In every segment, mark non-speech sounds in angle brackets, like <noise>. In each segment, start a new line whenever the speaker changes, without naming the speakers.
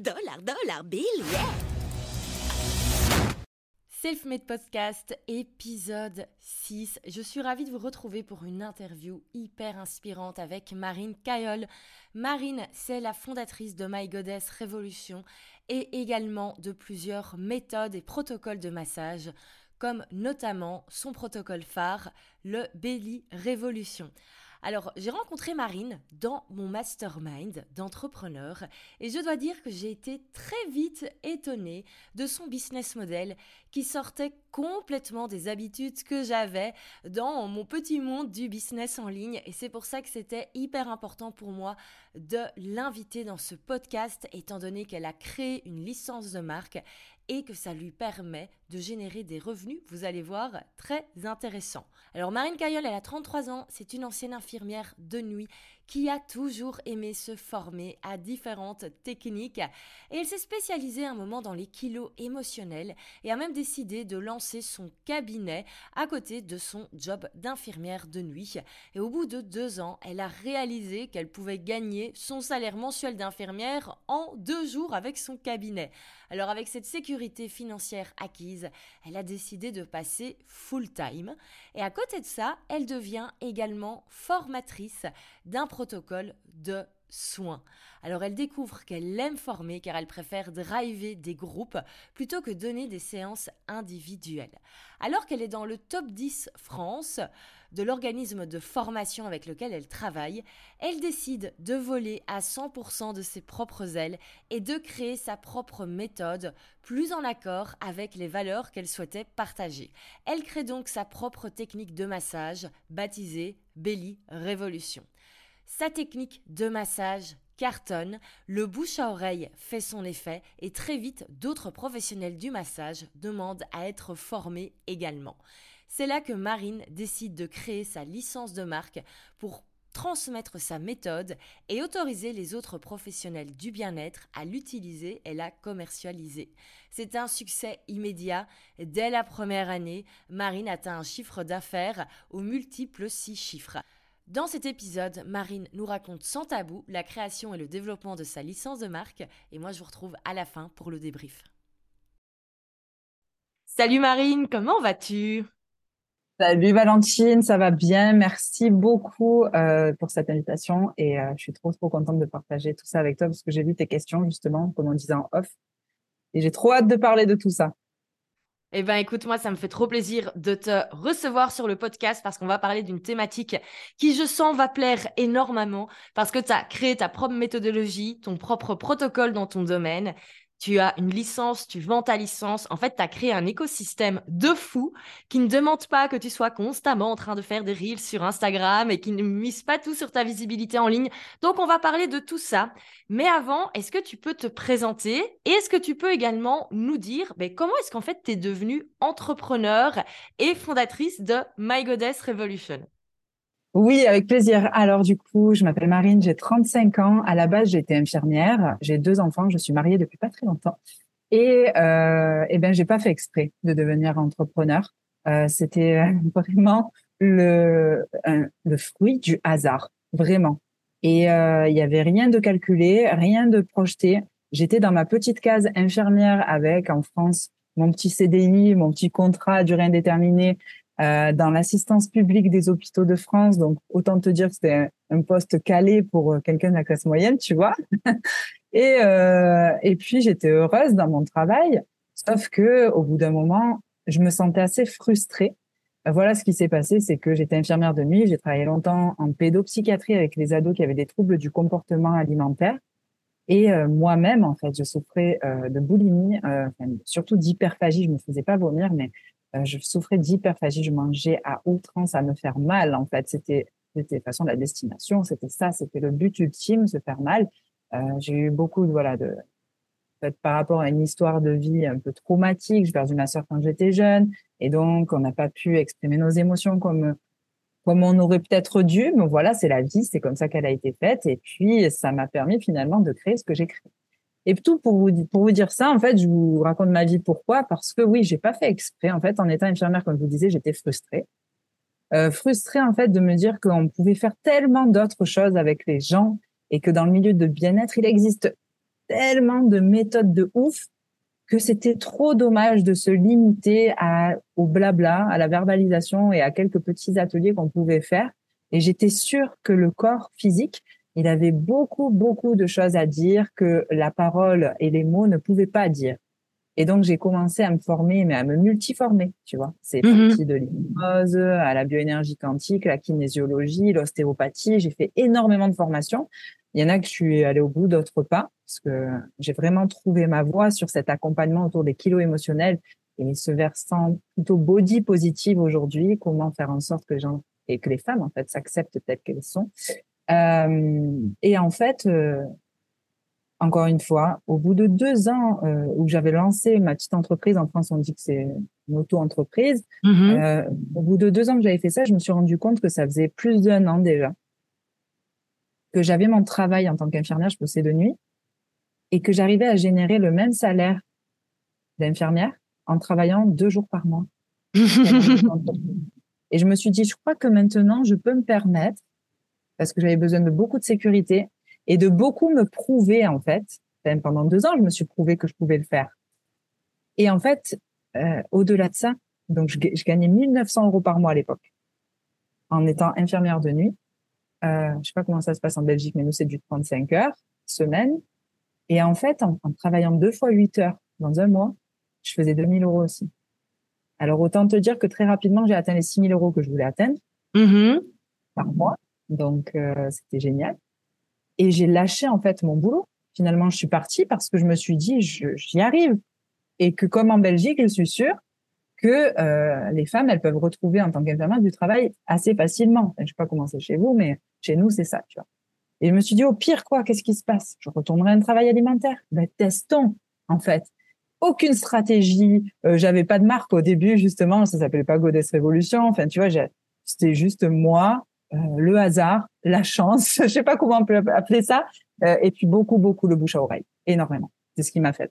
Dollar, dollar, bill, yeah
Self-Made Podcast, épisode 6. Je suis ravie de vous retrouver pour une interview hyper inspirante avec Marine Cayol. Marine, c'est la fondatrice de My Goddess Révolution et également de plusieurs méthodes et protocoles de massage, comme notamment son protocole phare, le Belly Révolution. Alors, j'ai rencontré Marine dans mon mastermind d'entrepreneurs et je dois dire que j'ai été très vite étonnée de son business model qui sortait complètement des habitudes que j'avais dans mon petit monde du business en ligne. Et c'est pour ça que c'était hyper important pour moi de l'inviter dans ce podcast étant donné qu'elle a créé une licence de marque et que ça lui permet de générer des revenus, vous allez voir, très intéressants. Alors Marine Cayol, elle a 33 ans, c'est une ancienne infirmière de nuit qui a toujours aimé se former à différentes techniques et elle s'est spécialisée un moment dans les kilos émotionnels et a même décidé de lancer son cabinet à côté de son job d'infirmière de nuit. Et au bout de deux ans, elle a réalisé qu'elle pouvait gagner son salaire mensuel d'infirmière en deux jours avec son cabinet. Alors avec cette sécurité financière acquise, elle a décidé de passer full-time et à côté de ça, elle devient également formatrice d'un protocole de soins. Alors elle découvre qu'elle aime former car elle préfère driver des groupes plutôt que donner des séances individuelles. Alors qu'elle est dans le top 10 France de l'organisme de formation avec lequel elle travaille, elle décide de voler à 100% de ses propres ailes et de créer sa propre méthode plus en accord avec les valeurs qu'elle souhaitait partager. Elle crée donc sa propre technique de massage baptisée Belly Révolution. Sa technique de massage cartonne, le bouche à oreille fait son effet et très vite d'autres professionnels du massage demandent à être formés également. C'est là que Marine décide de créer sa licence de marque pour transmettre sa méthode et autoriser les autres professionnels du bien-être à l'utiliser et la commercialiser. C'est un succès immédiat. Dès la première année, Marine atteint un chiffre d'affaires aux multiples six chiffres. Dans cet épisode, Marine nous raconte sans tabou la création et le développement de sa licence de marque et moi je vous retrouve à la fin pour le débrief. Salut Marine, comment vas-tu?
Salut Valentine, ça va bien. Merci beaucoup euh, pour cette invitation et euh, je suis trop trop contente de partager tout ça avec toi parce que j'ai vu tes questions justement, comme on disait en off, et j'ai trop hâte de parler de tout ça.
Eh bien, écoute, moi, ça me fait trop plaisir de te recevoir sur le podcast parce qu'on va parler d'une thématique qui, je sens, va plaire énormément parce que tu as créé ta propre méthodologie, ton propre protocole dans ton domaine tu as une licence, tu vends ta licence. En fait, tu as créé un écosystème de fou qui ne demande pas que tu sois constamment en train de faire des reels sur Instagram et qui ne mise pas tout sur ta visibilité en ligne. Donc, on va parler de tout ça. Mais avant, est-ce que tu peux te présenter et est-ce que tu peux également nous dire ben, comment est-ce qu'en fait tu es devenue entrepreneur et fondatrice de My Goddess Revolution?
Oui, avec plaisir. Alors du coup, je m'appelle Marine, j'ai 35 ans. À la base, j'étais infirmière. J'ai deux enfants. Je suis mariée depuis pas très longtemps. Et euh, eh ben, j'ai pas fait exprès de devenir entrepreneur. Euh, C'était <laughs> vraiment le le fruit du hasard, vraiment. Et euh, il y avait rien de calculé, rien de projeté. J'étais dans ma petite case infirmière avec en France mon petit CDI, mon petit contrat à durée indéterminée euh, dans l'assistance publique des hôpitaux de France. Donc, autant te dire que c'était un, poste calé pour euh, quelqu'un de la classe moyenne, tu vois. <laughs> et, euh, et puis, j'étais heureuse dans mon travail, sauf que au bout d'un moment, je me sentais assez frustrée voilà ce qui s'est passé, c'est que j'étais infirmière de nuit, j'ai travaillé longtemps en pédopsychiatrie avec les ados qui avaient des troubles du comportement alimentaire. Et moi-même, en fait, je souffrais de boulimie, surtout d'hyperphagie. Je me faisais pas vomir, mais je souffrais d'hyperphagie. Je mangeais à outrance, à me faire mal. En fait, c'était de toute façon la destination, c'était ça, c'était le but ultime, se faire mal. j'ai eu beaucoup de voilà de fait, par rapport à une histoire de vie un peu traumatique. J'ai perdu ma sœur quand j'étais jeune, et donc on n'a pas pu exprimer nos émotions comme comme on aurait peut-être dû, mais voilà, c'est la vie, c'est comme ça qu'elle a été faite. Et puis, ça m'a permis finalement de créer ce que j'ai créé. Et tout pour vous, pour vous dire ça, en fait, je vous raconte ma vie. Pourquoi? Parce que oui, j'ai pas fait exprès. En fait, en étant infirmière, comme je vous disais, j'étais frustrée. Euh, frustrée, en fait, de me dire qu'on pouvait faire tellement d'autres choses avec les gens et que dans le milieu de bien-être, il existe tellement de méthodes de ouf que c'était trop dommage de se limiter à, au blabla, à la verbalisation et à quelques petits ateliers qu'on pouvait faire. Et j'étais sûre que le corps physique, il avait beaucoup, beaucoup de choses à dire que la parole et les mots ne pouvaient pas dire. Et donc, j'ai commencé à me former, mais à me multiformer, tu vois. C'est mmh parti de l'hypnose à la bioénergie quantique, la kinésiologie, l'ostéopathie. J'ai fait énormément de formations. Il y en a que je suis allée au bout, d'autres pas, parce que j'ai vraiment trouvé ma voie sur cet accompagnement autour des kilos émotionnels et ce versant plutôt body positive aujourd'hui, comment faire en sorte que les gens et que les femmes en fait s'acceptent telles qu'elles sont. Euh, et en fait, euh, encore une fois, au bout de deux ans euh, où j'avais lancé ma petite entreprise, en France on dit que c'est une auto-entreprise, mm-hmm. euh, au bout de deux ans que j'avais fait ça, je me suis rendu compte que ça faisait plus d'un an déjà que j'avais mon travail en tant qu'infirmière, je bossais de nuit, et que j'arrivais à générer le même salaire d'infirmière en travaillant deux jours par mois. <laughs> et je me suis dit, je crois que maintenant, je peux me permettre, parce que j'avais besoin de beaucoup de sécurité et de beaucoup me prouver, en fait. pendant deux ans, je me suis prouvé que je pouvais le faire. Et en fait, euh, au-delà de ça, donc je, je gagnais 1900 euros par mois à l'époque en étant infirmière de nuit. Euh, je sais pas comment ça se passe en Belgique, mais nous, c'est du 35 heures semaine. Et en fait, en, travaillant deux fois 8 heures dans un mois, je faisais 2000 euros aussi. Alors, autant te dire que très rapidement, j'ai atteint les 6000 euros que je voulais atteindre mm-hmm. par mois. Donc, euh, c'était génial. Et j'ai lâché, en fait, mon boulot. Finalement, je suis partie parce que je me suis dit, j'y arrive. Et que comme en Belgique, je suis sûre, que euh, les femmes, elles peuvent retrouver en tant qu'infirmière du travail assez facilement. Je sais pas comment c'est chez vous, mais chez nous, c'est ça, tu vois. Et je me suis dit, au pire, quoi, qu'est-ce qui se passe? Je retournerai un travail alimentaire? Ben, testons, en fait. Aucune stratégie. Euh, J'avais pas de marque au début, justement. Ça s'appelait pas Goddess Révolution. Enfin, tu vois, c'était juste moi, le hasard, la chance. <laughs> je sais pas comment on peut appeler ça. Euh, et puis beaucoup, beaucoup le bouche à oreille. Énormément. C'est ce qui m'a fait.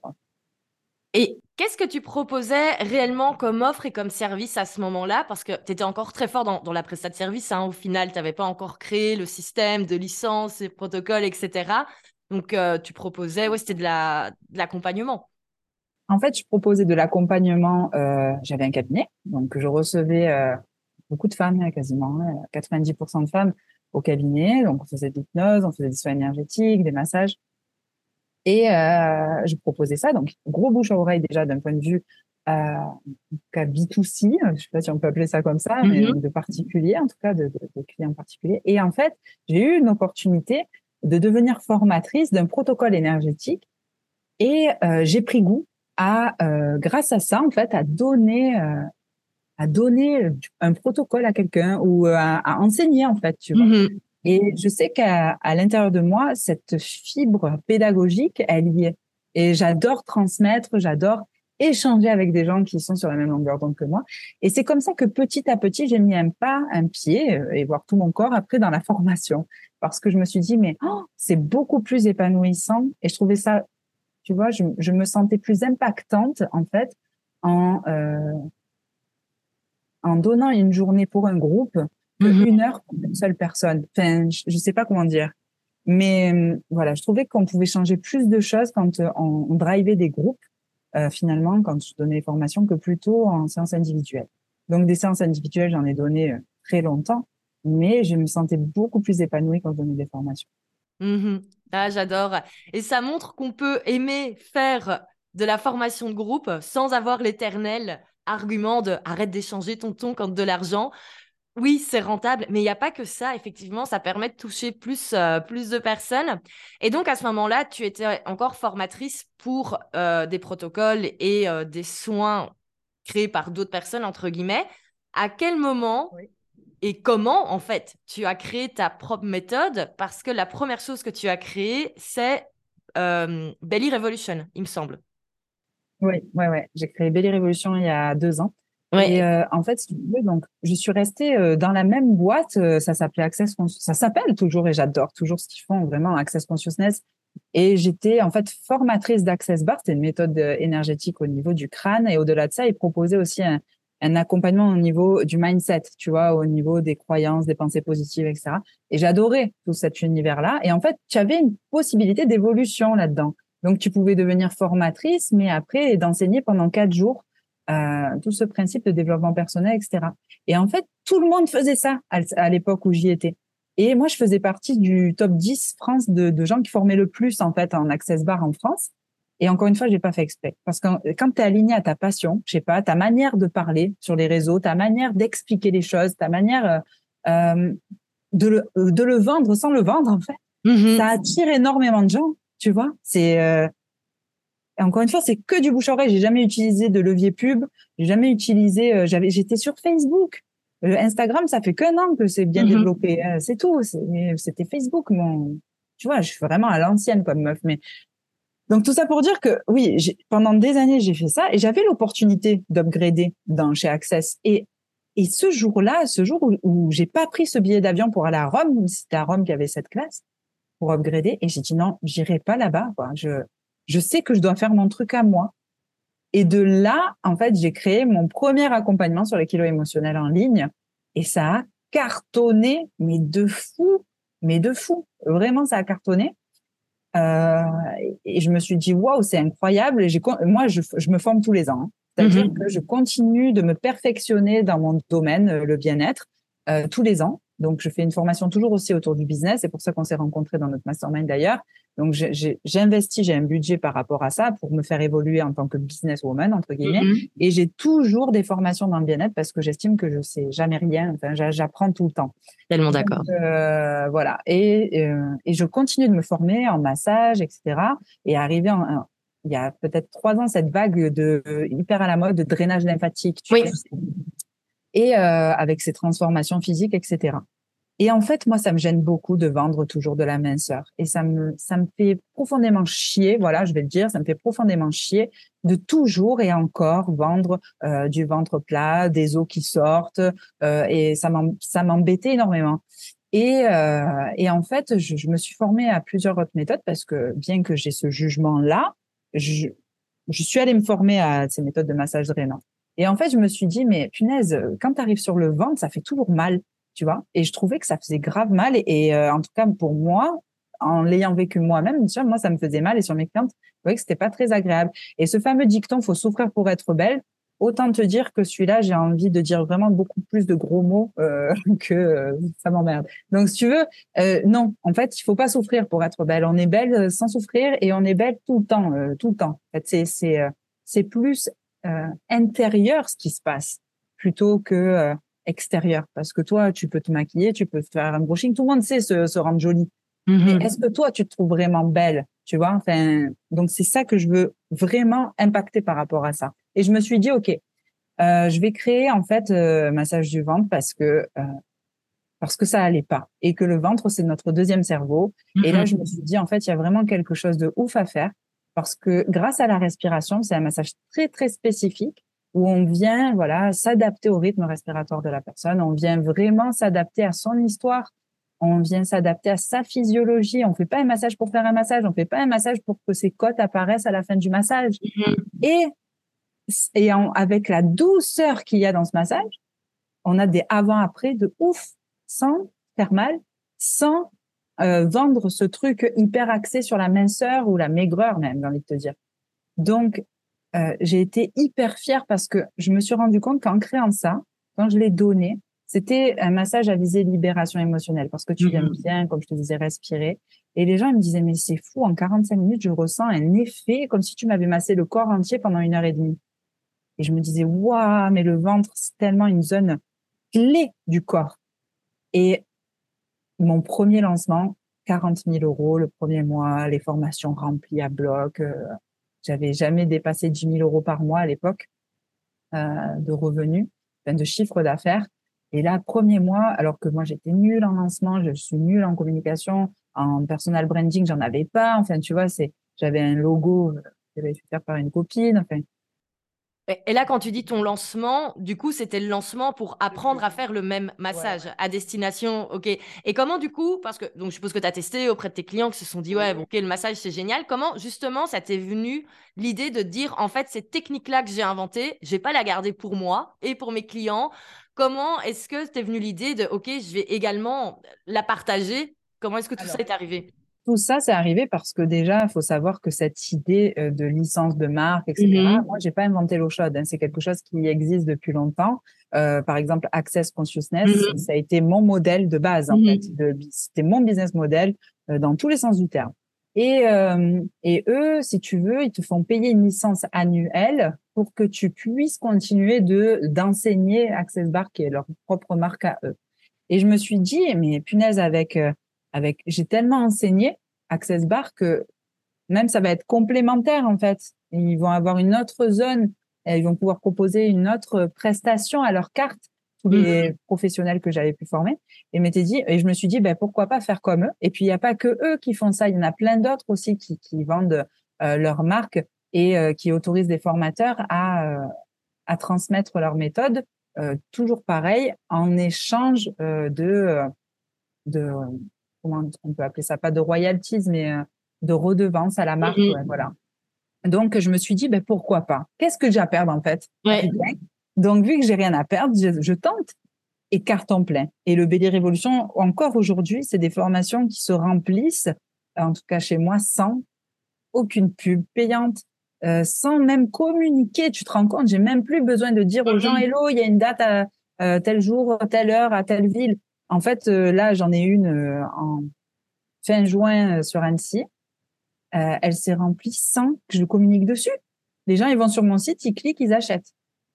Et qu'est-ce que tu proposais réellement comme offre et comme service à ce moment-là? Parce que tu étais encore très fort dans, la prestation de service. Hein. Au final, tu n'avais pas encore créé le système de licence, et protocoles, etc. Donc, euh, tu proposais, ouais, c'était de l'accompagnement.
en fait, je proposais de l'accompagnement. Euh, j'avais un cabinet, donc je recevais euh, beaucoup de femmes, hein, quasiment 90% de femmes au cabinet. Donc, on faisait de l'hypnose, on faisait des soins énergétiques, des massages. Et euh, je proposais ça, donc gros bouche à oreille déjà d'un point de vue euh, B2C, je sais pas si on peut appeler ça comme ça, mais mm-hmm. de particulier, en tout cas de, de, de clients particuliers. Et en fait, j'ai eu une opportunité de devenir formatrice d'un protocole énergétique et euh, j'ai pris goût à, euh, grâce à ça, en fait, à donner, euh, à donner un protocole à quelqu'un ou à, à, enseigner, en fait, tu vois. Mm-hmm. Et je sais qu'à l'intérieur de moi, cette fibre pédagogique, elle y est. Et j'adore transmettre, j'adore échanger avec des gens qui sont sur la même longueur d'onde que moi. Et c'est comme ça que petit à petit, j'ai mis un pas, un pied euh, et voir tout mon corps après dans la formation. Parce que je me suis dit, mais oh, c'est beaucoup plus épanouissant. Et je trouvais ça, tu vois, je, je me sentais plus impactante, en fait, en, euh, en donnant une journée pour un groupe Mhm. une heure pour une seule personne. Enfin, je, ne sais pas comment dire. Mais euh, voilà, je trouvais qu'on pouvait changer plus de choses quand euh, on, on drivait des groupes, euh, finalement, quand je donnais des formations, que plutôt en séance individuelle. Donc, des séances individuelles, j'en ai donné très longtemps, mais je me sentais beaucoup plus épanouie quand je donnais des formations.
Mhm. Ah, j'adore. Et ça montre qu'on peut aimer faire de la formation de groupe sans avoir l'éternel argument de arrête d'échanger ton ton contre de l'argent. Oui, c'est rentable, mais il n'y a pas que ça. Effectivement, ça permet de toucher plus, euh, plus de personnes. Et donc, à ce moment-là, tu étais encore formatrice pour euh, des protocoles et euh, des soins créés par d'autres personnes, entre guillemets. À quel moment et comment, en fait, tu as créé ta propre méthode? Parce que la première chose que tu as créée, c'est Belly Revolution, il me semble.
Oui, ouais, ouais. J'ai créé Belly Revolution il y a deux ans. Et euh, en fait, donc je suis restée euh, dans la même boîte. Euh, ça s'appelait Access, ça s'appelle toujours et j'adore toujours ce qu'ils font vraiment Access Consciousness. Et j'étais en fait formatrice d'Access Bar. C'était une méthode énergétique au niveau du crâne et au-delà de ça, ils proposaient aussi un, un, accompagnement au niveau du mindset, tu vois, au niveau des croyances, des pensées positives, etc. Et j'adorais tout cet univers-là. Et en fait, tu avais une possibilité d'évolution là-dedans. Donc, tu pouvais devenir formatrice, mais après d'enseigner pendant quatre jours euh, tout ce principe de développement personnel, etc. Et en fait, tout le monde faisait ça à, l'époque où j'y étais. Et moi, je faisais partie du top 10 France de, de, gens qui formaient le plus en fait en access bar en France. Et encore une fois, j'ai pas fait exprès parce que quand tu es aligné à ta passion, je sais pas, ta manière de parler sur les réseaux, ta manière d'expliquer les choses, ta manière euh, euh de, le, de le vendre sans le vendre en fait, mm-hmm. ça attire énormément de gens. Tu vois, c'est euh, encore une fois, c'est que du bouche à oreille. J'ai jamais utilisé de levier pub. J'ai jamais utilisé. Euh, j'avais, j'étais sur Facebook. Euh, Instagram, ça fait qu'un an que c'est bien mhm. développé. Euh, c'est tout. C'était Facebook, mon. Tu vois, je suis vraiment à l'ancienne comme meuf. Mais donc tout ça pour dire que oui, pendant des années j'ai fait ça et j'avais l'opportunité d'upgrader dans chez Access. Et et ce jour-là, ce jour où, où j'ai pas pris ce billet d'avion pour aller à Rome, c'était à Rome qu'il y avait cette classe pour upgrader, et j'ai dit non, j'irai pas là-bas. Quoi. Je je sais que je dois faire mon truc à moi. Et de là, en fait, j'ai créé mon premier accompagnement sur les kilos émotionnels en ligne. Et ça a cartonné, mais de fou, mais de fou. Vraiment, ça a cartonné. Euh, et je me suis dit, waouh, c'est incroyable. Et j'ai, moi, je, je, me forme tous les ans. Hein. C'est-à-dire mm-hmm. que je continue de me perfectionner dans mon domaine, le bien-être, euh, tous les ans. Donc, je fais une formation toujours aussi autour du business. C'est pour ça qu'on s'est rencontrés dans notre mastermind d'ailleurs. Donc, j'investis, j'ai un budget par rapport à ça pour me faire évoluer en tant que businesswoman, entre guillemets. Mm-hmm. Et j'ai toujours des formations dans le bien-être parce que j'estime que je sais jamais rien. Enfin, j'apprends tout le temps.
Tellement d'accord.
Euh, voilà. Et, euh, et je continue de me former en massage, etc. Et arriver en, il y a peut-être trois ans, cette vague de hyper à la mode de drainage lymphatique.
oui
et euh, avec ses transformations physiques, etc. Et en fait, moi, ça me gêne beaucoup de vendre toujours de la minceur. Et ça me, ça me fait profondément chier, voilà, je vais le dire, ça me fait profondément chier de toujours et encore vendre euh, du ventre plat, des os qui sortent, euh, et ça m'embêtait énormément. Et, euh, et en fait, je, me suis formée à plusieurs autres méthodes parce que bien que j'ai ce jugement-là, je, je suis allée me former à ces méthodes de massage drainant. Et en fait, je me suis dit, mais punaise, quand tu arrives sur le ventre, ça fait toujours mal, tu vois. Et je trouvais que ça faisait grave mal. Et, euh, en tout cas, pour moi, en l'ayant vécu moi-même, moi, ça me faisait mal. Et sur mes clientes, je voyais que c'était pas très agréable. Et ce fameux dicton, faut souffrir pour être belle. Autant te dire que celui-là, j'ai envie de dire vraiment beaucoup plus de gros mots euh, <laughs> que euh, ça m'emmerde. Donc, si tu veux, euh, non, en fait, il faut pas souffrir pour être belle. On est belle sans souffrir et on est belle tout le temps, tout le temps. En fait, c'est c'est c'est plus euh, intérieur ce qui se passe plutôt que euh, extérieur. Parce que toi, tu peux te maquiller, tu peux faire un brushing, tout le monde sait se, se rendre jolie. Mm-hmm. Mais est-ce que toi, tu te trouves vraiment belle Tu vois? Enfin, donc c'est ça que je veux vraiment impacter par rapport à ça. Et je me suis dit, ok, euh, je vais créer en fait euh, massage du ventre parce que euh, parce que ça allait pas et que le ventre c'est notre deuxième cerveau. Et là, mm-hmm. je me suis dit en fait, il y a vraiment quelque chose de ouf à faire parce que grâce à la respiration, c'est un massage très très spécifique où on vient voilà s'adapter au rythme respiratoire de la personne, on vient vraiment s'adapter à son histoire, on vient s'adapter à sa physiologie. On fait pas un massage pour faire un massage, on fait pas un massage pour que ses côtes apparaissent à la fin du massage. Mm-hmm. Et et avec la douceur qu'il y a dans ce massage, on a des avant-après de ouf, sans faire mal, sans euh, vendre ce truc hyper axé sur la minceur ou la maigreur même, j'ai envie de te dire. Donc, euh, j'ai été hyper fière parce que je me suis rendu compte qu'en créant ça, quand je l'ai donné, c'était un massage à viser libération émotionnelle parce que tu viens mm-hmm. bien, comme je te disais, respirer. Et les gens ils me disaient, mais c'est fou, en 45 minutes, je ressens un effet comme si tu m'avais massé le corps entier pendant une heure et demie. Et je me disais, waouh, mais le ventre, c'est tellement une zone clé du corps. Et mon premier lancement, 40 000 euros le premier mois, les formations remplies à bloc. Euh, j'avais jamais dépassé 10 000 euros par mois à l'époque euh, de revenus, enfin de chiffre d'affaires. Et là, premier mois, alors que moi j'étais nulle en lancement, je suis nulle en communication, en personal branding, j'en avais pas. Enfin, tu vois, c'est j'avais un logo euh, que j'avais fait faire par une copine. Enfin,
et là, quand tu dis ton lancement, du coup, c'était le lancement pour apprendre à faire le même massage à destination. OK. Et comment, du coup, parce que donc, je suppose que tu as testé auprès de tes clients qui se sont dit, ouais, OK, le massage, c'est génial. Comment, justement, ça t'est venu l'idée de dire, en fait, cette technique-là que j'ai inventée, je vais pas la garder pour moi et pour mes clients. Comment est-ce que t'es venu l'idée de, OK, je vais également la partager? Comment est-ce que tout ça est arrivé?
Tout ça, c'est arrivé parce que déjà, il faut savoir que cette idée euh, de licence de marque, etc., mm-hmm. moi, j'ai pas inventé l'eau chaude. Hein. c'est quelque chose qui existe depuis longtemps. Euh, par exemple, Access Consciousness, mm-hmm. ça a été mon modèle de base, en mm-hmm. fait. C'était mon business model euh, dans tous les sens du terme. Et, et eux, si tu veux, ils te font payer une licence annuelle pour que tu puisses continuer de d'enseigner Access Bar, qui est leur propre marque à eux. Et je me suis dit, mais punaise, avec avec, j'ai tellement enseigné Access Bar que même ça va être complémentaire en fait. Ils vont avoir une autre zone, et ils vont pouvoir proposer une autre prestation à leur carte tous les mmh. professionnels que j'avais pu former et m'étais dit et je me suis dit ben pourquoi pas faire comme eux? Et puis il n'y a pas que eux qui font ça il y en a plein d'autres aussi qui, qui vendent euh, leur marque et euh, qui autorisent des formateurs à euh, à transmettre leur méthode toujours pareil en échange de de comment on peut appeler ça, pas de royalties, mais euh, de redevance à la marque. Mhm. voilà. Donc, je me suis dit, ben, pourquoi pas? Qu'est-ce que j'ai à perdre en fait? Donc, vu que j'ai rien à perdre, je, tente et carton plein. Et le Belly Révolution, encore aujourd'hui, c'est des formations qui se remplissent, en tout cas chez moi, sans aucune pub payante, euh, sans même communiquer. Tu te rends compte, j'ai même plus besoin de dire aux gens, mhm. hello, il y a une date à euh, tel jour, telle heure, à telle ville. En fait, euh, là, j'en ai une euh, en fin juin euh, sur Annecy. elle s'est remplie sans que je communique dessus. Les gens, ils vont sur mon site, ils cliquent, ils achètent.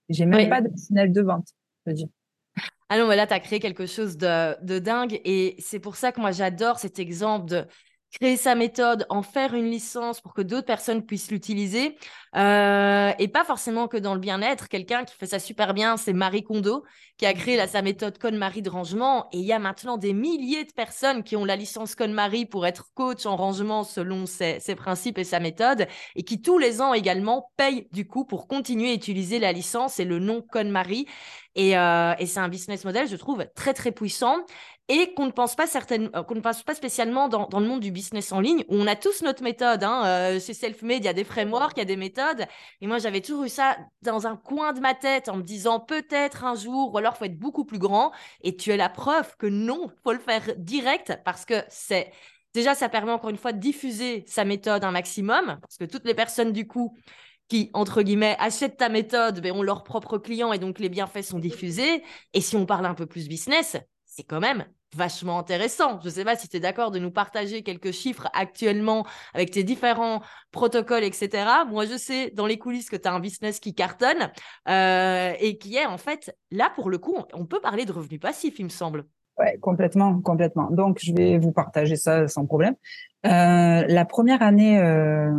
J'ai même pas de tunnel de vente, je dire.
Ah non, mais là, tu as créé quelque chose de, de dingue. Et c'est pour ça que moi, j'adore cet exemple de créer sa méthode, en faire une licence pour que d'autres personnes puissent l'utiliser. Euh, et pas forcément que dans le bien-être. Quelqu'un qui fait ça super bien, c'est Marie Kondo, qui a créé sa méthode Marie de rangement. Et il y a maintenant des milliers de personnes qui ont la licence Marie pour être coach en rangement selon ses, ses, principes et sa méthode, et qui tous les ans également payent du coup pour continuer à utiliser la licence et le nom Marie. Et, euh, et c'est un business model, je trouve, très très puissant et qu'on ne pense pas euh, qu'on ne pense pas spécialement dans, dans, le monde du business en ligne où on a tous notre méthode. Hein. Euh, chez Selfmade, il y a des frameworks, il y a des méthodes. Et moi, j'avais toujours eu ça dans un coin de ma tête en me disant peut-être un jour, ou alors faut être beaucoup plus grand. Et tu es la preuve que non, faut le faire direct parce que c'est déjà ça permet encore une fois de diffuser sa méthode un maximum parce que toutes les personnes du coup qui, entre guillemets, achètent ta méthode, ben, ont leurs propres clients et donc les bienfaits sont diffusés. Et si on parle un peu plus business, c'est quand même vachement intéressant. Je ne sais pas si tu es d'accord de nous partager quelques chiffres actuellement avec tes différents protocoles, etc. Moi, je sais dans les coulisses que tu as un business qui cartonne euh, et qui est en fait, là, pour le coup, on peut parler de revenus passifs, il me semble.
Oui, complètement, complètement. Donc, je vais vous partager ça sans problème. Euh, la première année euh,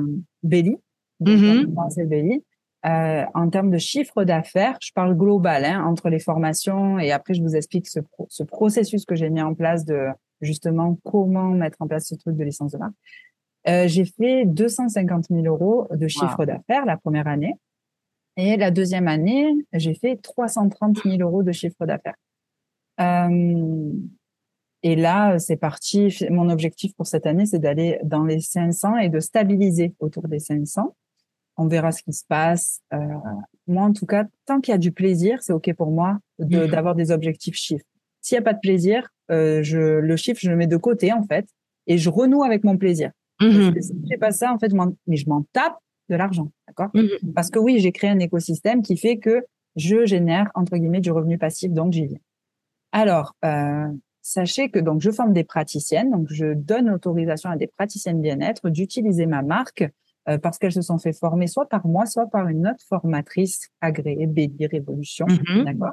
Belly, mm-hmm. Belly, euh, en termes de chiffre d'affaires, je parle global, hein, entre les formations et après je vous explique ce, ce processus que j'ai mis en place de justement comment mettre en place ce truc de licence de marque. Euh, j'ai fait 250 000 euros de chiffre d'affaires la première année et la deuxième année, j'ai fait 330 000 euros de chiffre d'affaires. Euh, et là, c'est parti. Mon objectif pour cette année, c'est d'aller dans les 500 et de stabiliser autour des 500 on verra ce qui se passe. Euh, moi, en tout cas, tant qu'il y a du plaisir, c'est OK pour moi mhm. d'avoir des objectifs chiffres. S'il n'y a pas de plaisir, euh, je, le chiffre, je le mets de côté, en fait, et je renoue avec mon plaisir. Mhm. Si j'ai pas ça, en fait, je mais je m'en tape de l'argent, d'accord? Mhm. Parce que oui, j'ai créé un écosystème qui fait que je génère, entre guillemets, du revenu passif, donc j'y viens. Alors, euh, sachez que donc je forme des praticiennes, donc je donne l'autorisation à des praticiennes bien-être d'utiliser ma marque parce qu'elles se sont fait former soit par moi, soit par une autre formatrice agréée, Béli Révolution,
Mhm.
d'accord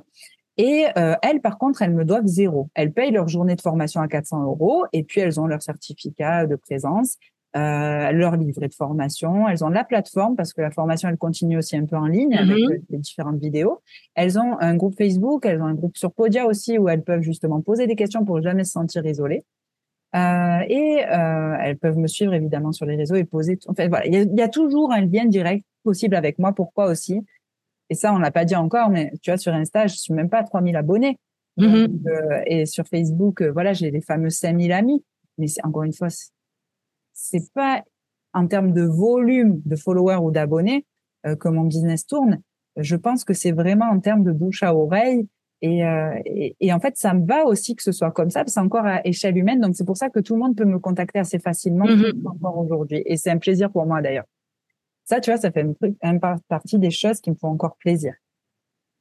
et euh, elles, par contre, elles me doivent zéro. Elles payent leur journée de formation à 400 euros et puis elles ont leur certificat de présence, euh, leur livret de formation. Elles ont la plateforme parce que la formation, elle continue aussi un peu en ligne avec
Mhm.
euh, les différentes vidéos. Elles ont un groupe Facebook, elles ont un groupe sur Podia aussi où elles peuvent justement poser des questions pour jamais se sentir isolées. Euh, et euh, elles peuvent me suivre évidemment sur les réseaux et poser. tout- En fait, voilà, il y, a, il y a toujours un lien direct possible avec moi. Pourquoi aussi? Et ça, on l'a pas dit encore, mais tu vois, sur Insta, je suis même pas à 3000 abonnés.
Mhm.
Donc, euh, et sur Facebook, euh, voilà, j'ai les fameux 5000 amis. Mais encore une fois, c'est- c'est pas en termes de volume de followers ou d'abonnés euh, que mon business tourne. Je pense que c'est vraiment en termes de bouche à oreille. Et, euh, et, et en fait, ça me va aussi que ce soit comme ça, parce que c'est encore à échelle humaine. Donc, c'est pour ça que tout le monde peut me contacter assez facilement
Mhm.
encore aujourd'hui. Et c'est un plaisir pour moi d'ailleurs. Ça, tu vois, ça fait une, une par- partie des choses qui me font encore plaisir.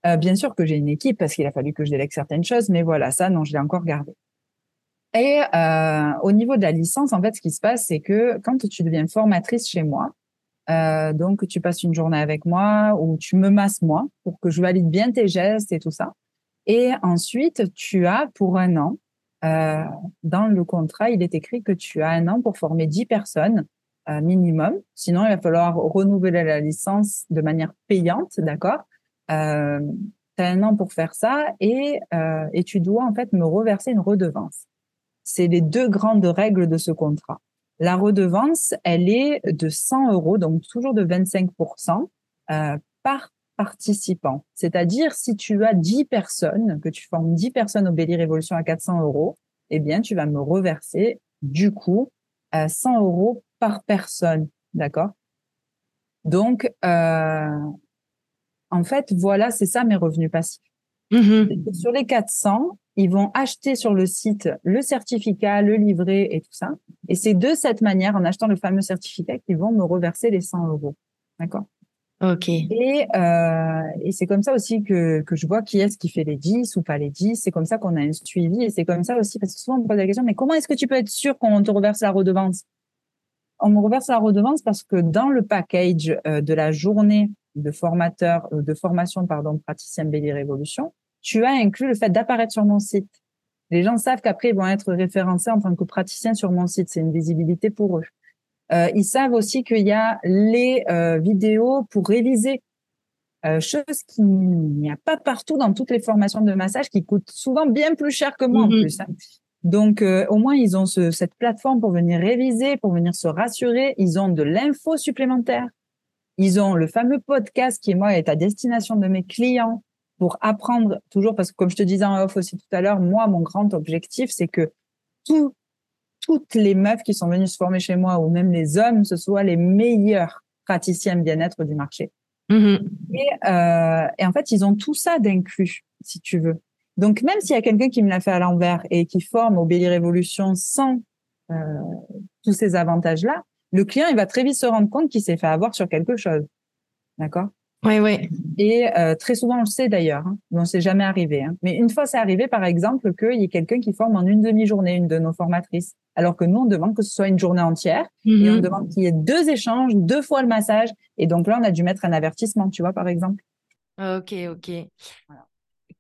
Euh, bien sûr que j'ai une équipe parce qu'il a fallu que je délègue certaines choses, mais voilà, ça, non, je l'ai encore gardé. Et euh, au niveau de la licence, en fait, ce qui se passe, c'est que quand tu deviens formatrice chez moi, euh, donc tu passes une journée avec moi ou tu me masses moi pour que je valide bien tes gestes et tout ça. Et ensuite, tu as pour un an, euh, dans le contrat, il est écrit que tu as un an pour former 10 personnes euh, minimum. Sinon, il va falloir renouveler la licence de manière payante, d'accord? Euh, Tu as un an pour faire ça et, euh, et tu dois en fait me reverser une redevance. C'est les deux grandes règles de ce contrat. La redevance, elle est de 100 euros, donc toujours de 25% euh, par participant. C'est-à-dire, si tu as 10 personnes, que tu formes 10 personnes au Belly Révolution à 400 euros, eh bien, tu vas me reverser, du coup, euh, 100 euros par personne. D'accord? Donc, euh, en fait, voilà, c'est ça mes revenus passifs.
Mhm.
Sur les 400, ils vont acheter sur le site le certificat, le livret et tout ça. Et c'est de cette manière, en achetant le fameux certificat, qu'ils vont me reverser les 100 euros. D'accord?
Ok.
Et, euh, et c'est comme ça aussi que, que je vois qui est-ce qui fait les 10 ou pas les 10. C'est comme ça qu'on a un suivi. Et c'est comme ça aussi, parce que souvent on me pose la question, mais comment est-ce que tu peux être sûr qu'on te reverse la redevance? On me reverse la redevance parce que dans le package euh, de la journée de formateur, euh, de formation, pardon, praticien Belly Révolution, tu as inclus le fait d'apparaître sur mon site. Les gens savent qu'après, ils vont être référencés en tant que praticiens sur mon site. C'est une visibilité pour eux. Euh, ils savent aussi qu'il y a les euh, vidéos pour réviser, euh, chose qu'il n'y a pas partout dans toutes les formations de massage, qui coûtent souvent bien plus cher que moi en
Mhm.
plus. hein. Donc, euh, au moins, ils ont ce- cette plateforme pour venir réviser, pour venir se rassurer. Ils ont de l'info supplémentaire. Ils ont le fameux podcast qui, moi, est à destination de mes clients pour apprendre toujours, parce que comme je te disais en off aussi tout à l'heure, moi, mon grand objectif, c'est que tout, toutes les meufs qui sont venues se former chez moi, ou même les hommes, ce soient les meilleurs praticiens bien-être du marché.
Mhm.
Et, euh, et en fait, ils ont tout ça d'inclus, si tu veux. Donc, même s'il y a quelqu'un qui me l'a fait à l'envers et qui forme au Belly Révolution sans euh, tous ces avantages-là, le client, il va très vite se rendre compte qu'il s'est fait avoir sur quelque chose. D'accord?
Ouais, ouais.
Et euh, très souvent, on le sait d'ailleurs, hein, mais on s'est jamais arrivé. Hein. Mais une fois, c'est arrivé, par exemple, qu'il y ait quelqu'un qui forme en une demi-journée, une de nos formatrices, alors que nous, on demande que ce soit une journée entière, et on
Mhm.
demande qu'il y ait deux échanges, deux fois le massage, et donc là, on a dû mettre un avertissement, tu vois, par exemple.
Ok, ok.
Voilà.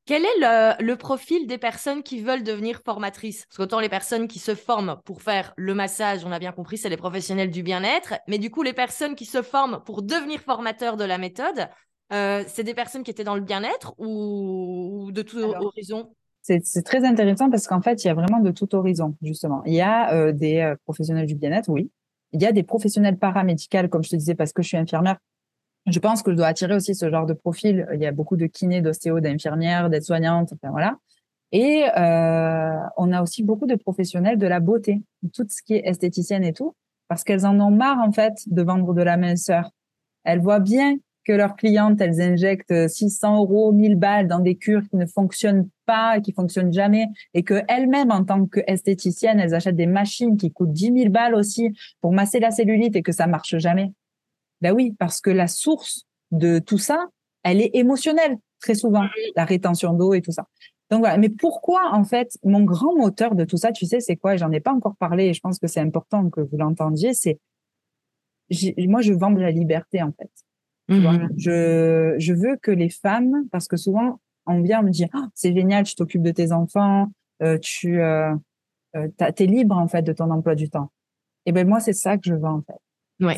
Quel est le, le profil des personnes qui veulent devenir formatrices? Parce qu'autant les personnes qui se forment pour faire le massage, on a bien compris, c'est les professionnels du bien-être. Mais du coup, les personnes qui se forment pour devenir formateurs de la méthode, euh, c'est des personnes qui étaient dans le bien-être ou, ou de tout
Alors,
horizon?
C'est très intéressant parce qu'en fait, il y a vraiment de tout horizon, justement. Il y a euh, des euh, professionnels du bien-être, oui. Il y a des professionnels paramédicaux, comme je te disais, parce que je suis infirmière. Je pense que je dois attirer aussi ce genre de profil. Il y a beaucoup de kinés, d'ostéos, d'infirmières, d'aides-soignantes, voilà. Et euh, on a aussi beaucoup de professionnels de la beauté, tout ce qui est esthéticienne et tout, parce qu'elles en ont marre en fait de vendre de la minceur. Elles voient bien que leurs clientes, elles injectent 600 euros, 1000 balles dans des cures qui ne fonctionnent pas, qui fonctionnent jamais, et que elles-mêmes, en tant qu'esthéticiennes, elles achètent des machines qui coûtent 10 000 balles aussi pour masser la cellulite et que ça marche jamais. Ben oui, parce que la source de tout ça, elle est émotionnelle très souvent, la rétention d'eau et tout ça. Donc voilà. Mais pourquoi en fait mon grand moteur de tout ça, tu sais, c'est quoi? J'en ai pas encore parlé et je pense que c'est important que vous l'entendiez. C'est moi, je vends de la liberté, en fait. Mhm. je, je veux que les femmes, parce que souvent, on vient, me dit, oh, c'est génial, tu t'occupes de tes enfants, euh, tu euh, euh es libre, en fait, de ton emploi du temps. Et ben moi, c'est ça que je veux, en fait.
Ouais.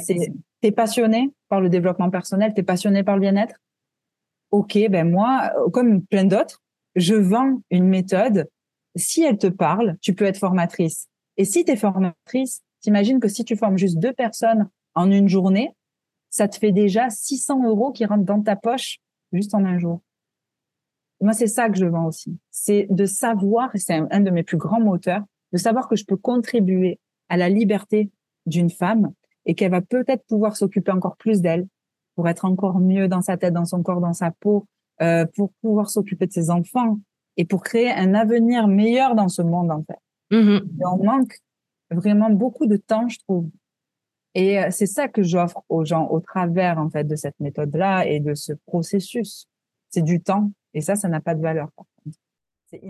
T'es passionné par le développement personnel, t'es passionné par le bien-être? Ok, ben moi, comme plein d'autres, je vends une méthode. Si elle te parle, tu peux être formatrice. Et si tu es formatrice, t'imagines que si tu formes juste deux personnes en une journée, ça te fait déjà 600 euros qui rentrent dans ta poche juste en un jour. Moi, c'est ça que je vends aussi. C'est de savoir, et c'est un, de mes plus grands moteurs, de savoir que je peux contribuer à la liberté d'une femme et qu'elle va peut-être pouvoir s'occuper encore plus d'elle pour être encore mieux dans sa tête, dans son corps, dans sa peau, euh, pour pouvoir s'occuper de ses enfants et pour créer un avenir meilleur dans ce monde, en fait.
Mmh
on manque vraiment beaucoup de temps, je trouve, et euh, c'est ça que j'offre aux gens au travers en fait de cette méthode-là et de ce processus. C'est du temps et ça, ça n'a pas de valeur.
C'est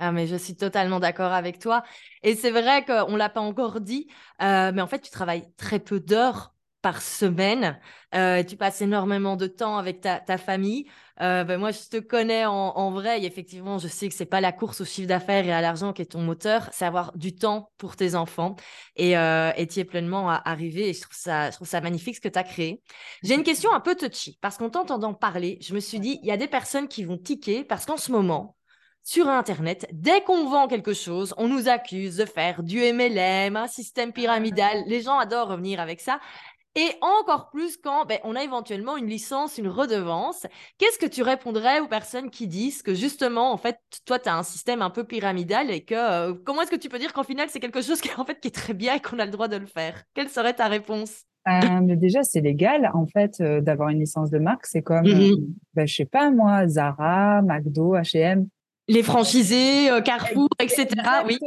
Ah, mais je suis totalement d'accord avec toi. Et c'est vrai qu'on l'a pas encore dit, euh, mais en fait, tu travailles très peu d'heures par semaine. Euh, tu passes énormément de temps avec ta, famille. Euh, ben moi, je te connais en, vrai et effectivement, je sais que c'est pas la course au chiffre d'affaires et à l'argent qui est ton moteur, c'est avoir du temps pour tes enfants et euh, tu es pleinement arrivé et je trouve ça, je trouve ça magnifique ce que tu as créé. J'ai une question un peu touchy parce qu'en t'entendant parler, je me suis dit, il y a des personnes qui vont tiquer parce qu'en ce moment, sur Internet, dès qu'on vend quelque chose, on nous accuse de faire du MLM, un système pyramidal. Les gens adorent revenir avec ça. Et encore plus quand ben, on a éventuellement une licence, une redevance. Qu'est-ce que tu répondrais aux personnes qui disent que justement, en fait, toi, tu as un système un peu pyramidal et que euh, comment est-ce que tu peux dire qu'en final, c'est quelque chose qui, <laughs> en fait, qui est très bien et qu'on a le droit de le faire? Quelle serait ta réponse?
Euh, mais déjà, c'est légal, en fait, euh, d'avoir une licence de marque. C'est comme, mmh ben, je sais pas, moi, Zara, McDo, H&M.
Les franchisés, Carrefour, etc.
Oui.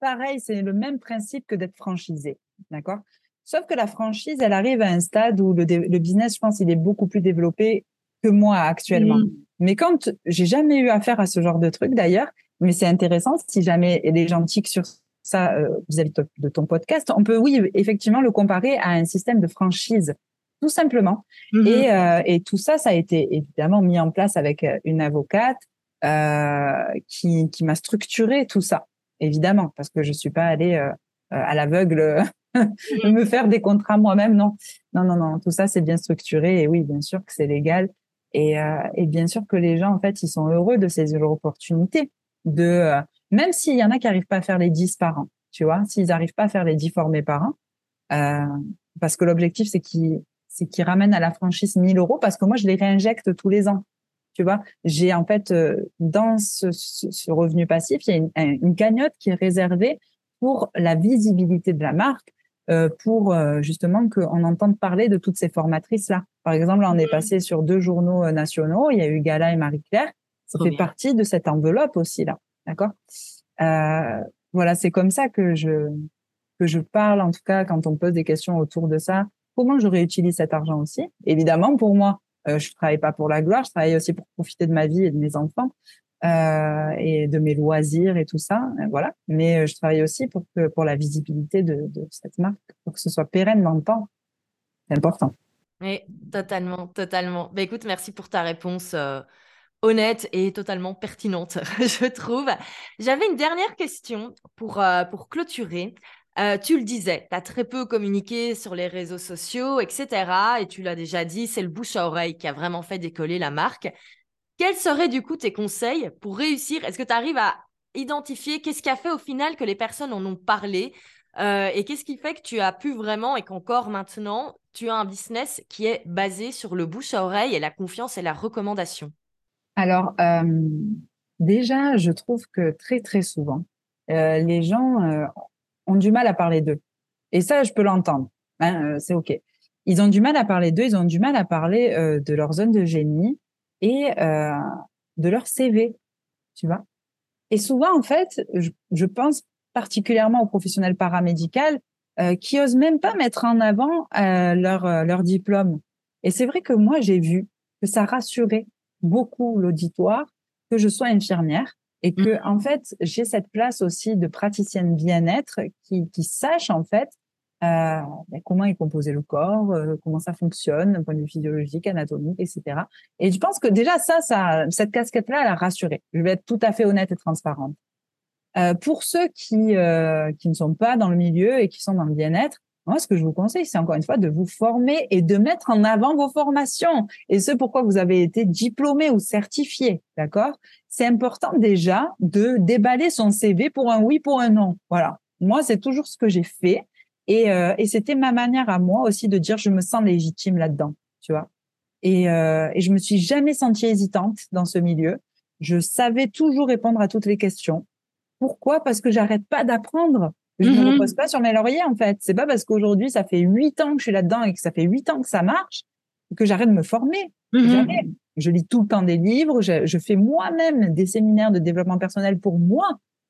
pareil, c'est le même principe que d'être franchisé. D'accord? Sauf que la franchise, elle arrive à un stade où le, le business, je pense, il est beaucoup plus développé que moi actuellement. Mm. Mais quand j'ai jamais eu affaire à ce genre de truc d'ailleurs, mais c'est intéressant si jamais les gens tiquent sur ça euh, vis-à-vis de ton podcast, on peut oui effectivement le comparer à un système de franchise tout simplement. Mm-hmm. Et, euh, et tout ça, ça a été évidemment mis en place avec euh, une avocate euh, qui, qui m'a structuré tout ça, évidemment, parce que je suis pas allée à l'aveugle <laughs> me faire des contrats moi-même. Non, non, non, non. Tout ça, c'est bien structuré. Et oui, bien sûr que c'est légal. Et, euh, et bien sûr que les gens, en fait, ils sont heureux de ces opportunités. De, euh, même s'il y en a qui n'arrivent pas à faire les 10 par an, tu vois, s'ils n'arrivent pas à faire les 10 formés par an, euh, parce que l'objectif, c'est qu'ils c'est ramènent à la franchise 1000 euros parce que moi, je les réinjecte tous les ans. Tu vois, j'ai en fait, euh, dans ce, revenu passif, il y a une, cagnotte qui est réservée pour la visibilité de la marque, pour euh, justement qu'on entende parler de toutes ces formatrices-là. Par exemple, là, on est mmh. passé sur deux journaux euh, nationaux. Il y a eu Gala et Marie-Claire. Ça fait partie de cette enveloppe aussi là, d'accord? Euh, Voilà, c'est comme ça que je que je parle en tout cas quand on pose des questions autour de ça. Comment je réutilise cet argent aussi? Évidemment, pour moi, euh, je travaille pas pour la gloire, je travaille aussi pour profiter de ma vie et de mes enfants euh, et de mes loisirs et tout ça, euh, voilà. Mais euh, je travaille aussi pour que pour la visibilité de, cette marque, pour que ce soit pérenne dans le temps. C'est important.
Oui, totalement, totalement. Bah, écoute, merci pour ta réponse honnête et totalement pertinente, <laughs> je trouve. J'avais une dernière question pour, pour clôturer. Tu le disais, tu as très peu communiqué sur les réseaux sociaux, etc. Et tu l'as déjà dit, c'est le bouche à oreille qui a vraiment fait décoller la marque. Quels seraient du coup tes conseils pour réussir? Est-ce que tu arrives à identifier qu'est-ce qui a fait au final que les personnes en ont parlé euh, et qu'est-ce qui fait que tu as pu vraiment et qu'encore maintenant, tu as un business qui est basé sur le bouche à oreille et la confiance et la recommandation?
Alors, euh, déjà, je trouve que très, très souvent, euh, les gens ont du mal à parler d'eux. Et ça, je peux l'entendre. Hein, c'est OK. Ils ont du mal à parler d'eux, ils ont du mal à parler de leur zone de génie et euh, de leur CV, tu vois. Et souvent, en fait, je, je pense particulièrement aux professionnels paramédicaux euh, qui osent même pas mettre en avant euh, leur leur diplôme. Et c'est vrai que moi, j'ai vu que ça rassurait beaucoup l'auditoire que je sois infirmière et que mmh. en fait j'ai cette place aussi de praticienne bien-être qui, qui sache en fait euh, ben, comment est composé le corps, euh, comment ça fonctionne d'un point de vue physiologique, anatomique, etc. Et je pense que déjà ça, ça cette casquette-là, elle a rassuré. Je vais être tout à fait honnête et transparente. Euh, pour ceux qui qui ne sont pas dans le milieu et qui sont dans le bien-être, moi, ce que je vous conseille, c'est encore une fois de vous former et de mettre en avant vos formations et ce pourquoi vous avez été diplômé ou certifié, d'accord? C'est important déjà de déballer son CV pour un oui, pour un non. Voilà. Moi, c'est toujours ce que j'ai fait et, euh, et c'était ma manière à moi aussi de dire je me sens légitime là-dedans, tu vois. Et, euh, et je me suis jamais sentie hésitante dans ce milieu. Je savais toujours répondre à toutes les questions. Pourquoi? Parce que j'arrête pas d'apprendre. Je ne me
Mhm.
repose pas sur mes lauriers en fait. C'est pas parce qu'aujourd'hui ça fait huit ans que je suis là-dedans et que ça fait huit ans que ça marche que j'arrête de me former.
Mhm.
Jamais. Je lis tout le temps des livres. Je, je fais moi-même des séminaires de développement personnel pour moi.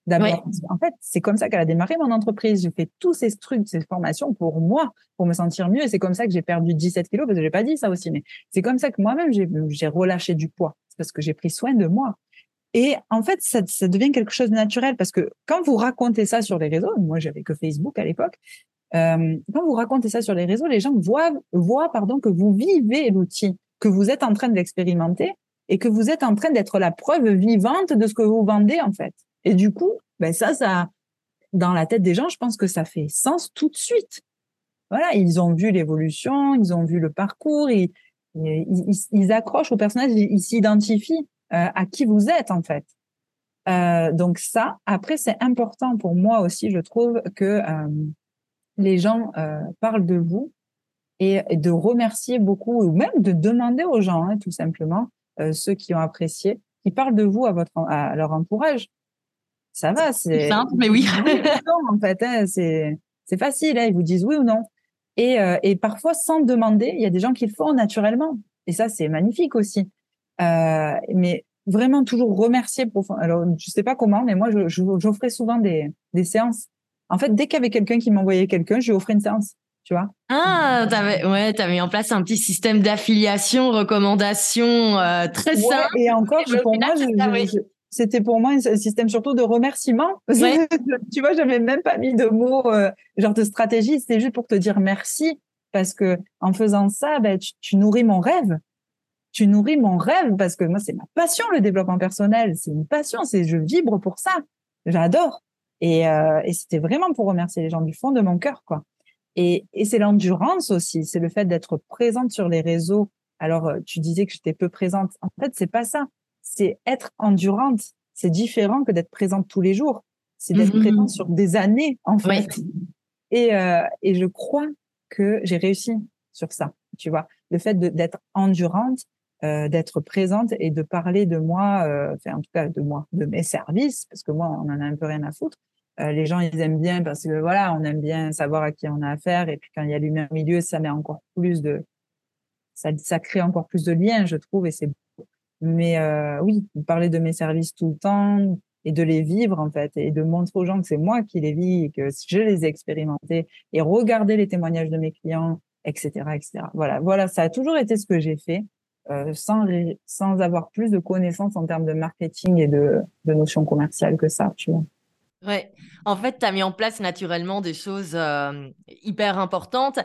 D'abord, en fait, c'est comme ça qu'elle a démarré mon entreprise. J'ai fait tous ces trucs, ces formations pour moi, pour me sentir mieux. Et c'est comme ça que j'ai perdu 17 kilos, parce que j'ai pas dit ça aussi, mais c'est comme ça que moi-même, j'ai j'ai relâché du poids. C'est parce que j'ai pris soin de moi. Et en fait, ça, ça devient quelque chose de naturel parce que quand vous racontez ça sur les réseaux, moi j'avais que Facebook à l'époque, euh, quand vous racontez ça sur les réseaux, les gens voient, voient pardon, que vous vivez l'outil, que vous êtes en train de l'expérimenter et que vous êtes en train d'être la preuve vivante de ce que vous vendez en fait. Et du coup, ben ça, ça, dans la tête des gens, je pense que ça fait sens tout de suite. Voilà, ils ont vu l'évolution, ils ont vu le parcours, ils, ils, accrochent au personnage, ils s'identifient euh, à qui vous êtes en fait. Euh, donc ça, après, c'est important pour moi aussi, je trouve que euh, les gens parlent de vous et, de remercier beaucoup, ou même de demander aux gens, hein, tout simplement, ceux qui ont apprécié, qui parlent de vous à votre à leur entourage. Ça va, c'est
simple, mais oui.
non, en fait, hein, c'est c'est facile, hein, ils vous disent oui ou non. Et, euh, et parfois, sans demander, il y a des gens qui le font naturellement. Et ça, c'est magnifique aussi. Euh, mais vraiment toujours remercier pour. Alors, je sais pas comment, mais moi, je- je- j'offrais souvent des, des séances. En fait, dès qu'il y avait quelqu'un qui m'envoyait quelqu'un, je lui offrais une séance. Tu vois
Ah, t'avais, ouais, t'as mis en place un petit système d'affiliation, recommandation euh, très
Ouais,
simple.
et encore,
au
pour
final,
moi, je-
ça,
je- je- c'était pour moi un système surtout de remerciement. <laughs>
Ouais.
tu vois, j'avais même pas mis de mots euh, genre de stratégie. C'était juste pour te dire merci parce que en faisant ça, ben, tu, tu nourris mon rêve. Tu nourris mon rêve parce que moi, c'est ma passion le développement personnel. C'est une passion. C'est je vibre pour ça. J'adore. Et, euh, et c'était vraiment pour remercier les gens du fond de mon cœur, quoi. Et, et c'est l'endurance aussi. C'est le fait d'être présente sur les réseaux. Alors, euh, tu disais que j'étais peu présente. En fait, c'est pas ça. C'est être endurante. C'est différent que d'être présente tous les jours. C'est d'être
Mhm.
présente sur des années, en fait. Et, euh, et je crois que j'ai réussi sur ça. Tu vois, le fait d'être endurante, euh, d'être présente et de parler de moi, euh, enfin en tout cas de moi, de mes services, parce que moi on en a un peu rien à foutre. Euh, les gens ils aiment bien parce que voilà, on aime bien savoir à qui on a affaire et puis quand il y a l'humain au milieu, ça met encore plus de, ça, ça crée encore plus de liens, je trouve, et c'est. Mais euh, oui, parler de mes services tout le temps et de les vivre en fait et de montrer aux gens que c'est moi qui les vis et que je les ai expérimentés et regarder les témoignages de mes clients, etc., etc. Voilà, voilà, ça a toujours été ce que j'ai fait euh, sans sans avoir plus de connaissances en termes de marketing et de, de notions commerciales que ça, tu vois.
Ouais, en fait, tu as mis en place naturellement des choses hyper importantes.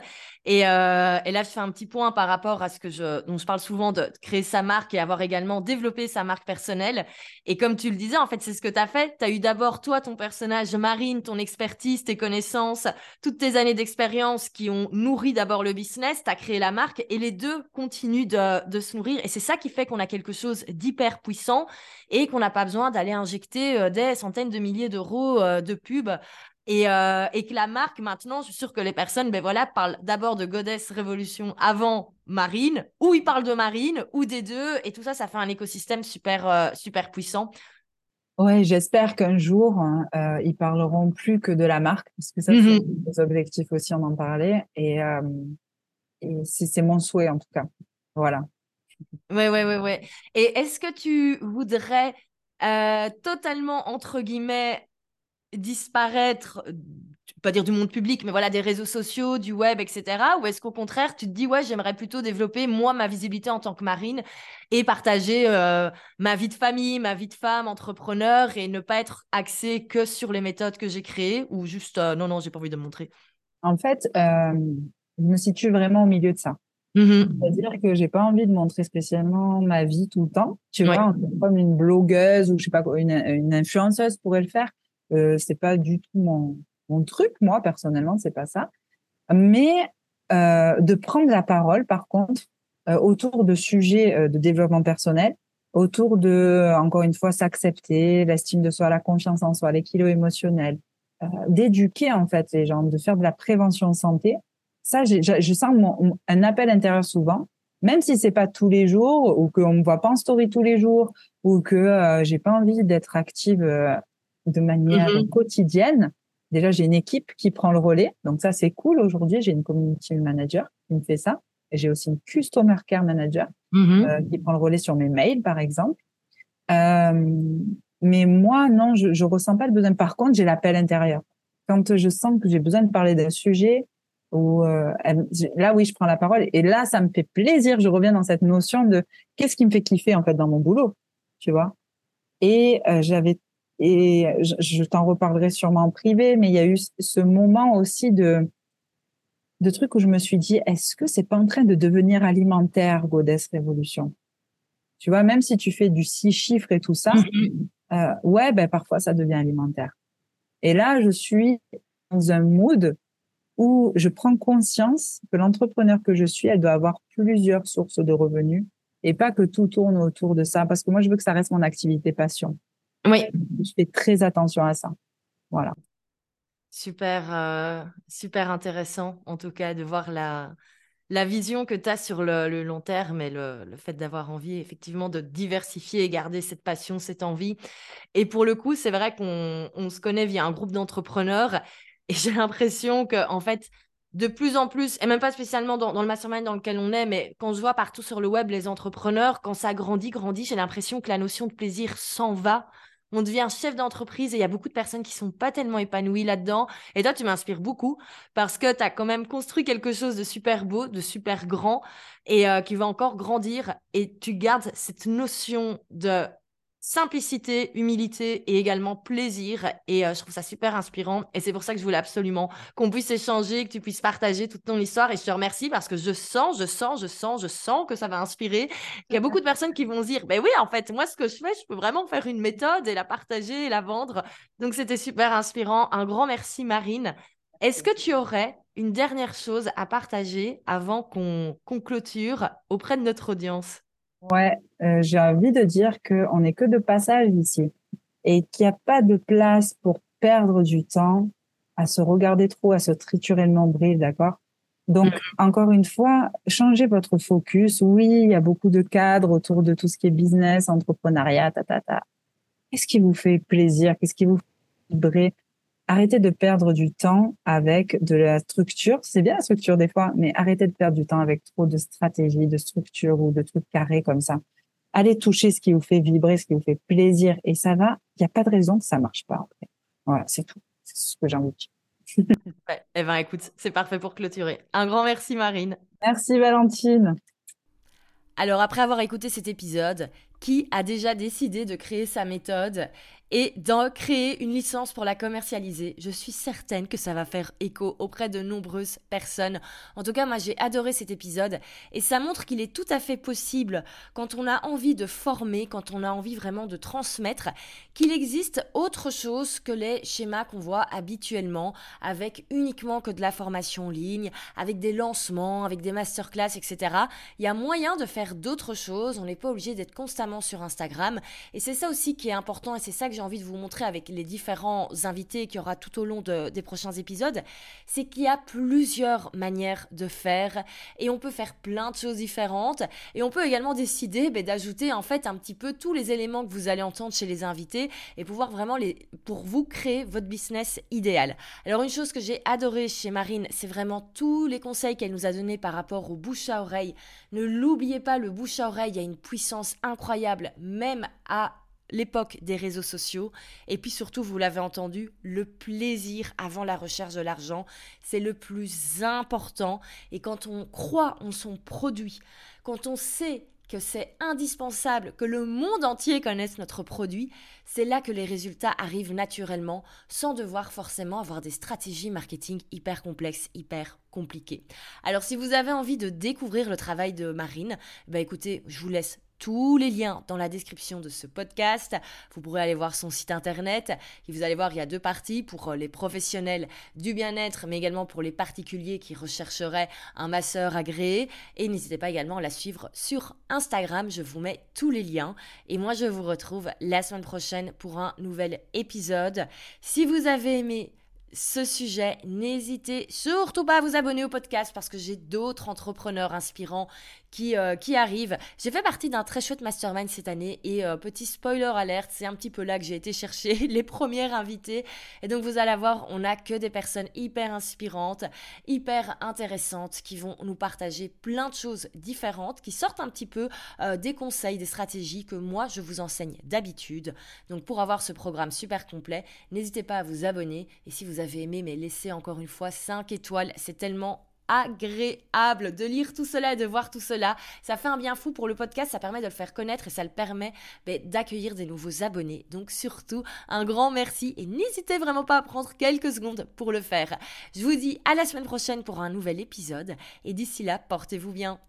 Et, et là, je fais un petit point par rapport à ce que je, dont je parle souvent de créer sa marque et avoir également développé sa marque personnelle. Et comme tu le disais, en fait, c'est ce que tu as fait. Tu as eu d'abord, toi, ton personnage Marine, ton expertise, tes connaissances, toutes tes années d'expérience qui ont nourri d'abord le business. Tu as créé la marque et les deux continuent de, de se nourrir. Et c'est ça qui fait qu'on a quelque chose d'hyper puissant et qu'on n'a pas besoin d'aller injecter des centaines de milliers d'euros euh, de pub. Et, euh, et que la marque, maintenant, je suis sûre que les personnes, ben voilà, parlent d'abord de Goddess Révolution avant Marine, ou ils parlent de Marine, ou des deux, et tout ça, ça fait un écosystème super, euh, super puissant.
Ouais, j'espère qu'un jour, hein, euh, ils parleront plus que de la marque, parce que ça,
Mhm.
c'est un des objectifs aussi, on en parlait. Et, et c'est c'est mon souhait, en tout cas. Voilà.
Ouais, ouais, ouais, ouais. Et est-ce que tu voudrais totalement, entre guillemets, disparaître, pas dire du monde public, mais voilà, des réseaux sociaux, du web, etc. Ou est-ce qu'au contraire, tu te dis, ouais, j'aimerais plutôt développer, moi, ma visibilité en tant que marine et partager euh, ma vie de famille, ma vie de femme, entrepreneur et ne pas être axé que sur les méthodes que j'ai créées ou juste, euh, non, non, j'ai pas envie de me montrer?
En fait, euh, je me situe vraiment au milieu de ça.
Mmh
C'est-à-dire que j'ai pas envie de montrer spécialement ma vie tout le temps. Tu vois, comme une blogueuse ou je sais pas quoi, une, une influenceuse pourrait le faire. Euh, c'est pas du tout mon, truc, moi, personnellement, c'est pas ça. Mais euh, de prendre la parole, par contre, euh, autour de sujets euh, de développement personnel, autour de, encore une fois, s'accepter, l'estime de soi, la confiance en soi, les kilos émotionnels, d'éduquer en fait les gens, de faire de la prévention santé. Ça, je, sens un appel intérieur souvent, même si c'est pas tous les jours ou qu'on me voit pas en story tous les jours ou que euh, j'ai pas envie d'être active de manière
Mhm.
quotidienne. Déjà, j'ai une équipe qui prend le relais, donc ça c'est cool. Aujourd'hui, j'ai une community manager qui me fait ça. Et j'ai aussi une customer care manager
Mmh
euh, qui prend le relais sur mes mails, par exemple. Euh, mais moi, non, je, je ressens pas le besoin. Par contre, j'ai l'appel intérieur. Quand je sens que j'ai besoin de parler d'un sujet, ou euh, là, oui, je prends la parole. Et là, ça me fait plaisir. Je reviens dans cette notion de qu'est-ce qui me fait kiffer en fait dans mon boulot, tu vois? Et euh, j'avais et je, je t'en reparlerai sûrement en privé, mais il y a eu ce moment aussi de de trucs où je me suis dit, est-ce que c'est pas en train de devenir alimentaire, Goddess Révolution? Tu vois, même si tu fais du six chiffres et tout ça,
Mmh
euh, ouais, ben parfois ça devient alimentaire. Et là, je suis dans un mood où je prends conscience que l'entrepreneur que je suis, elle doit avoir plusieurs sources de revenus et pas que tout tourne autour de ça, parce que moi, je veux que ça reste mon activité passion.
Oui.
Je fais très attention à ça. Voilà.
Super, euh, super intéressant, en tout cas, de voir la, la vision que tu as sur le, le long terme et le, le fait d'avoir envie, effectivement, de diversifier et garder cette passion, cette envie. Et pour le coup, c'est vrai qu'on on se connaît via un groupe d'entrepreneurs <laughs> et j'ai l'impression que, en fait, de plus en plus, et même pas spécialement dans, dans le mastermind dans lequel on est, mais quand je vois partout sur le web les entrepreneurs, quand ça grandit, grandit, j'ai l'impression que la notion de plaisir s'en va. On devient chef d'entreprise et il y a beaucoup de personnes qui sont pas tellement épanouies là-dedans. Et toi, tu m'inspires beaucoup parce que tu as quand même construit quelque chose de super beau, de super grand et euh, qui va encore grandir. Et tu gardes cette notion de simplicité, humilité et également plaisir. Et euh, je trouve ça super inspirant. Et c'est pour ça que je voulais absolument qu'on puisse échanger, que tu puisses partager toute ton histoire. Et je te remercie parce que je sens, je sens, je sens, je sens que ça va inspirer. Il y a beaucoup de personnes qui vont se dire, ben oui, en fait, moi, ce que je fais, je peux vraiment faire une méthode et la partager et la vendre. Donc, c'était super inspirant. Un grand merci, Marine. Est-ce que tu aurais une dernière chose à partager avant qu'on qu'on clôture auprès de notre audience?
Ouais, euh, j'ai envie de dire qu'on n'est que de passage ici et qu'il n'y a pas de place pour perdre du temps à se regarder trop, à se triturer le nombril, d'accord? Donc, encore une fois, changez votre focus. Oui, il y a beaucoup de cadres autour de tout ce qui est business, entrepreneuriat, ta, ta, ta. Qu'est-ce qui vous fait plaisir? Qu'est-ce qui vous fait vibrer? Arrêtez de perdre du temps avec de la structure. C'est bien la structure des fois, mais arrêtez de perdre du temps avec trop de stratégies, de structure ou de trucs carrés comme ça. Allez toucher ce qui vous fait vibrer, ce qui vous fait plaisir, et ça va. Il n'y a pas de raison que ça marche pas. Après. Voilà, c'est tout. C'est ce que j'ai envie de dire. <laughs>
ouais, Eh ben, écoute, c'est parfait pour clôturer. Un grand merci, Marine.
Merci, Valentine.
Alors, après avoir écouté cet épisode, qui a déjà décidé de créer sa méthode? Et d'en créer une licence pour la commercialiser. Je suis certaine que ça va faire écho auprès de nombreuses personnes. En tout cas, moi j'ai adoré cet épisode et ça montre qu'il est tout à fait possible quand on a envie de former, quand on a envie vraiment de transmettre, qu'il existe autre chose que les schémas qu'on voit habituellement avec uniquement que de la formation en ligne, avec des lancements, avec des masterclass, etc. Il y a moyen de faire d'autres choses. On n'est pas obligé d'être constamment sur Instagram et c'est ça aussi qui est important et c'est ça que j'ai envie de vous montrer avec les différents invités qu'il y aura tout au long de, des prochains épisodes, c'est qu'il y a plusieurs manières de faire et on peut faire plein de choses différentes et on peut également décider ben, d'ajouter en fait un petit peu tous les éléments que vous allez entendre chez les invités et pouvoir vraiment les, pour vous créer votre business idéal. Alors une chose que j'ai adoré chez Marine, c'est vraiment tous les conseils qu'elle nous a donnés par rapport au bouche à oreille. Ne l'oubliez pas, le bouche à oreille a une puissance incroyable même à l'époque des réseaux sociaux. Et puis surtout, vous l'avez entendu, le plaisir avant la recherche de l'argent, c'est le plus important. Et quand on croit en son produit, quand on sait
que c'est indispensable que le monde entier connaisse notre produit, c'est là que les résultats arrivent naturellement sans devoir forcément avoir des stratégies marketing hyper complexes, hyper compliquées. Alors si vous avez envie de découvrir le travail de Marine, bah écoutez, je vous laisse tous les liens dans la description de ce podcast. Vous pourrez aller voir son site internet et vous allez voir, il y a deux parties pour euh, les professionnels du bien-être, mais également pour les particuliers qui rechercheraient un masseur agréé. Et n'hésitez pas également à la suivre sur Instagram. Je vous mets tous les liens. Et moi, je vous retrouve la semaine prochaine pour un nouvel épisode. Si vous avez aimé ce sujet, n'hésitez surtout pas à vous abonner au podcast parce que j'ai d'autres entrepreneurs inspirants qui, euh, qui arrive. J'ai fait partie d'un très chouette mastermind cette année et euh, petit spoiler alerte, c'est un petit peu là que j'ai été chercher <laughs> les premières invitées. Et donc vous allez voir, on n'a que des personnes hyper inspirantes, hyper intéressantes qui vont nous partager plein de choses différentes, qui sortent un petit peu euh, des conseils, des stratégies que moi je vous enseigne d'habitude. Donc pour avoir ce programme super complet, n'hésitez pas à vous abonner et si vous avez aimé, mais laissez encore une fois 5 étoiles, c'est tellement agréable de lire tout cela et de voir tout cela. Ça fait un bien fou pour le podcast, ça permet de le faire connaître et ça le permet ben, d'accueillir des nouveaux abonnés. Donc surtout, un grand merci et n'hésitez vraiment pas à prendre quelques secondes pour le faire. Je vous dis à la semaine prochaine pour un nouvel épisode et d'ici là, portez-vous bien.